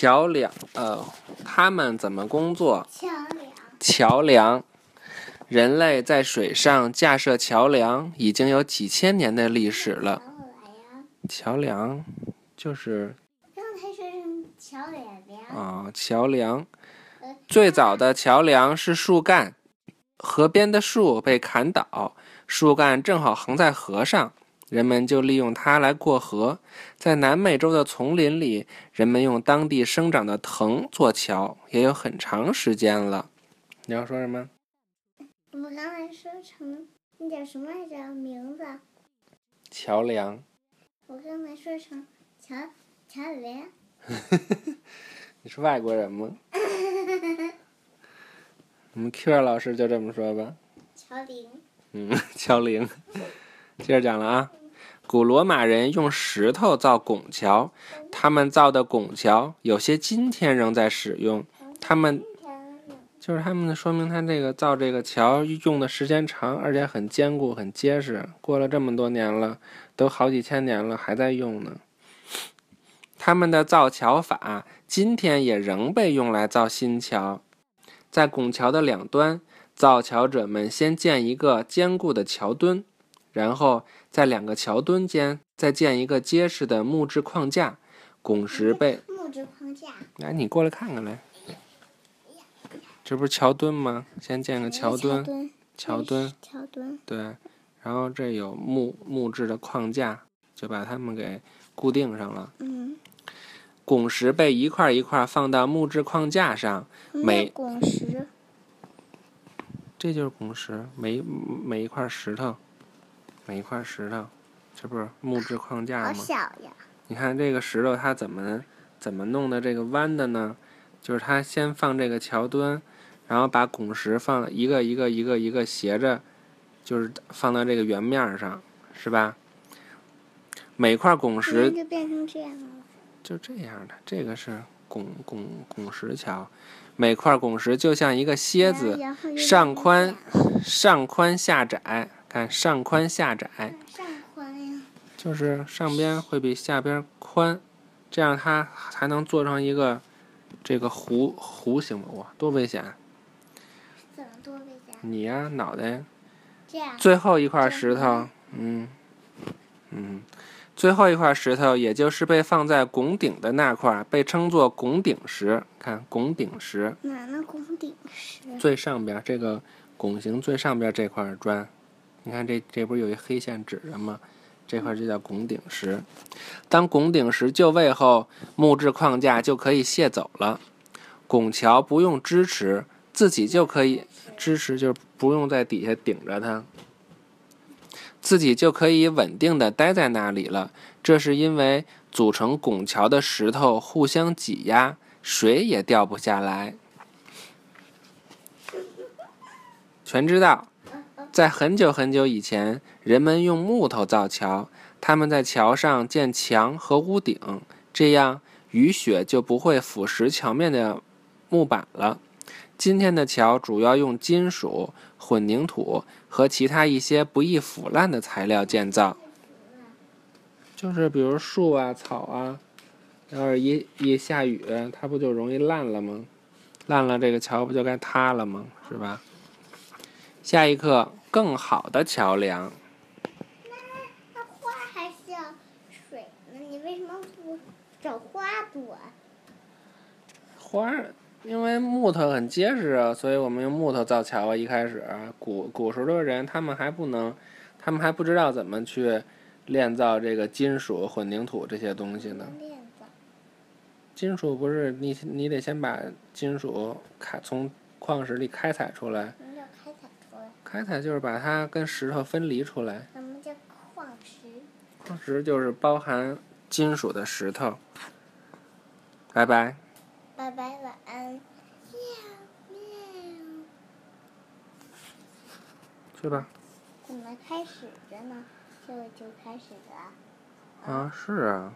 桥梁，呃，他们怎么工作？桥梁。桥梁，人类在水上架设桥梁已经有几千年的历史了。桥梁，就是刚才说成桥梁。啊，桥梁。最早的桥梁是树干，河边的树被砍倒，树干正好横在河上。人们就利用它来过河。在南美洲的丛林里，人们用当地生长的藤做桥，也有很长时间了。你要说什么？我们刚才说成那叫什么来着？名字？桥梁。我刚才说成桥桥梁。你是外国人吗？我们 Q 老师就这么说吧。桥铃。嗯，桥铃。接着讲了啊。古罗马人用石头造拱桥，他们造的拱桥有些今天仍在使用。他们就是他们说明他这个造这个桥用的时间长，而且很坚固、很结实。过了这么多年了，都好几千年了，还在用呢。他们的造桥法今天也仍被用来造新桥。在拱桥的两端，造桥者们先建一个坚固的桥墩。然后在两个桥墩间再建一个结实的木质框架，拱石被木质框架。来，你过来看看来。这不是桥墩吗？先建个桥墩，桥墩，桥墩。对，然后这有木木质的框架，就把它们给固定上了。嗯。拱石被一块一块放到木质框架上，每拱石。这就是拱石，每每一块石头。每一块石头，这不是木质框架吗？好小呀！你看这个石头，它怎么怎么弄的这个弯的呢？就是它先放这个桥墩，然后把拱石放一个一个一个一个斜着，就是放到这个圆面上，是吧？每块拱石就变成这样了。就这样的，这个是拱拱拱石桥，每块拱石就像一个楔子，上宽上宽下窄。看上宽下窄，上宽呀，就是上边会比下边宽，这样它才能做成一个这个弧弧形哇，多危险！怎么多危险？你呀，脑袋。这样。最后一块石头，嗯嗯，最后一块石头，也就是被放在拱顶的那块，被称作拱顶石。看拱顶石。哪呢？拱顶石。最上边这个拱形最上边这块砖。你看这这不是有一黑线指着吗？这块就叫拱顶石。当拱顶石就位后，木质框架就可以卸走了。拱桥不用支持，自己就可以支持，就是不用在底下顶着它，自己就可以稳定的待在那里了。这是因为组成拱桥的石头互相挤压，水也掉不下来。全知道。在很久很久以前，人们用木头造桥，他们在桥上建墙和屋顶，这样雨雪就不会腐蚀桥面的木板了。今天的桥主要用金属、混凝土和其他一些不易腐烂的材料建造，就是比如树啊、草啊，要是一一下雨，它不就容易烂了吗？烂了，这个桥不就该塌了吗？是吧？下一课。更好的桥梁。那那花还需要水呢，你为什么不找花朵？花，因为木头很结实啊，所以我们用木头造桥啊。一开始，古古时候的人，他们还不能，他们还不知道怎么去炼造这个金属、混凝土这些东西呢。炼造。金属不是你，你得先把金属开从矿石里开采出来。开采就是把它跟石头分离出来。什么叫矿石？矿石就是包含金属的石头。拜拜。拜拜，晚安。喵喵。去吧。怎么开始着呢？就就开始了。啊，是啊。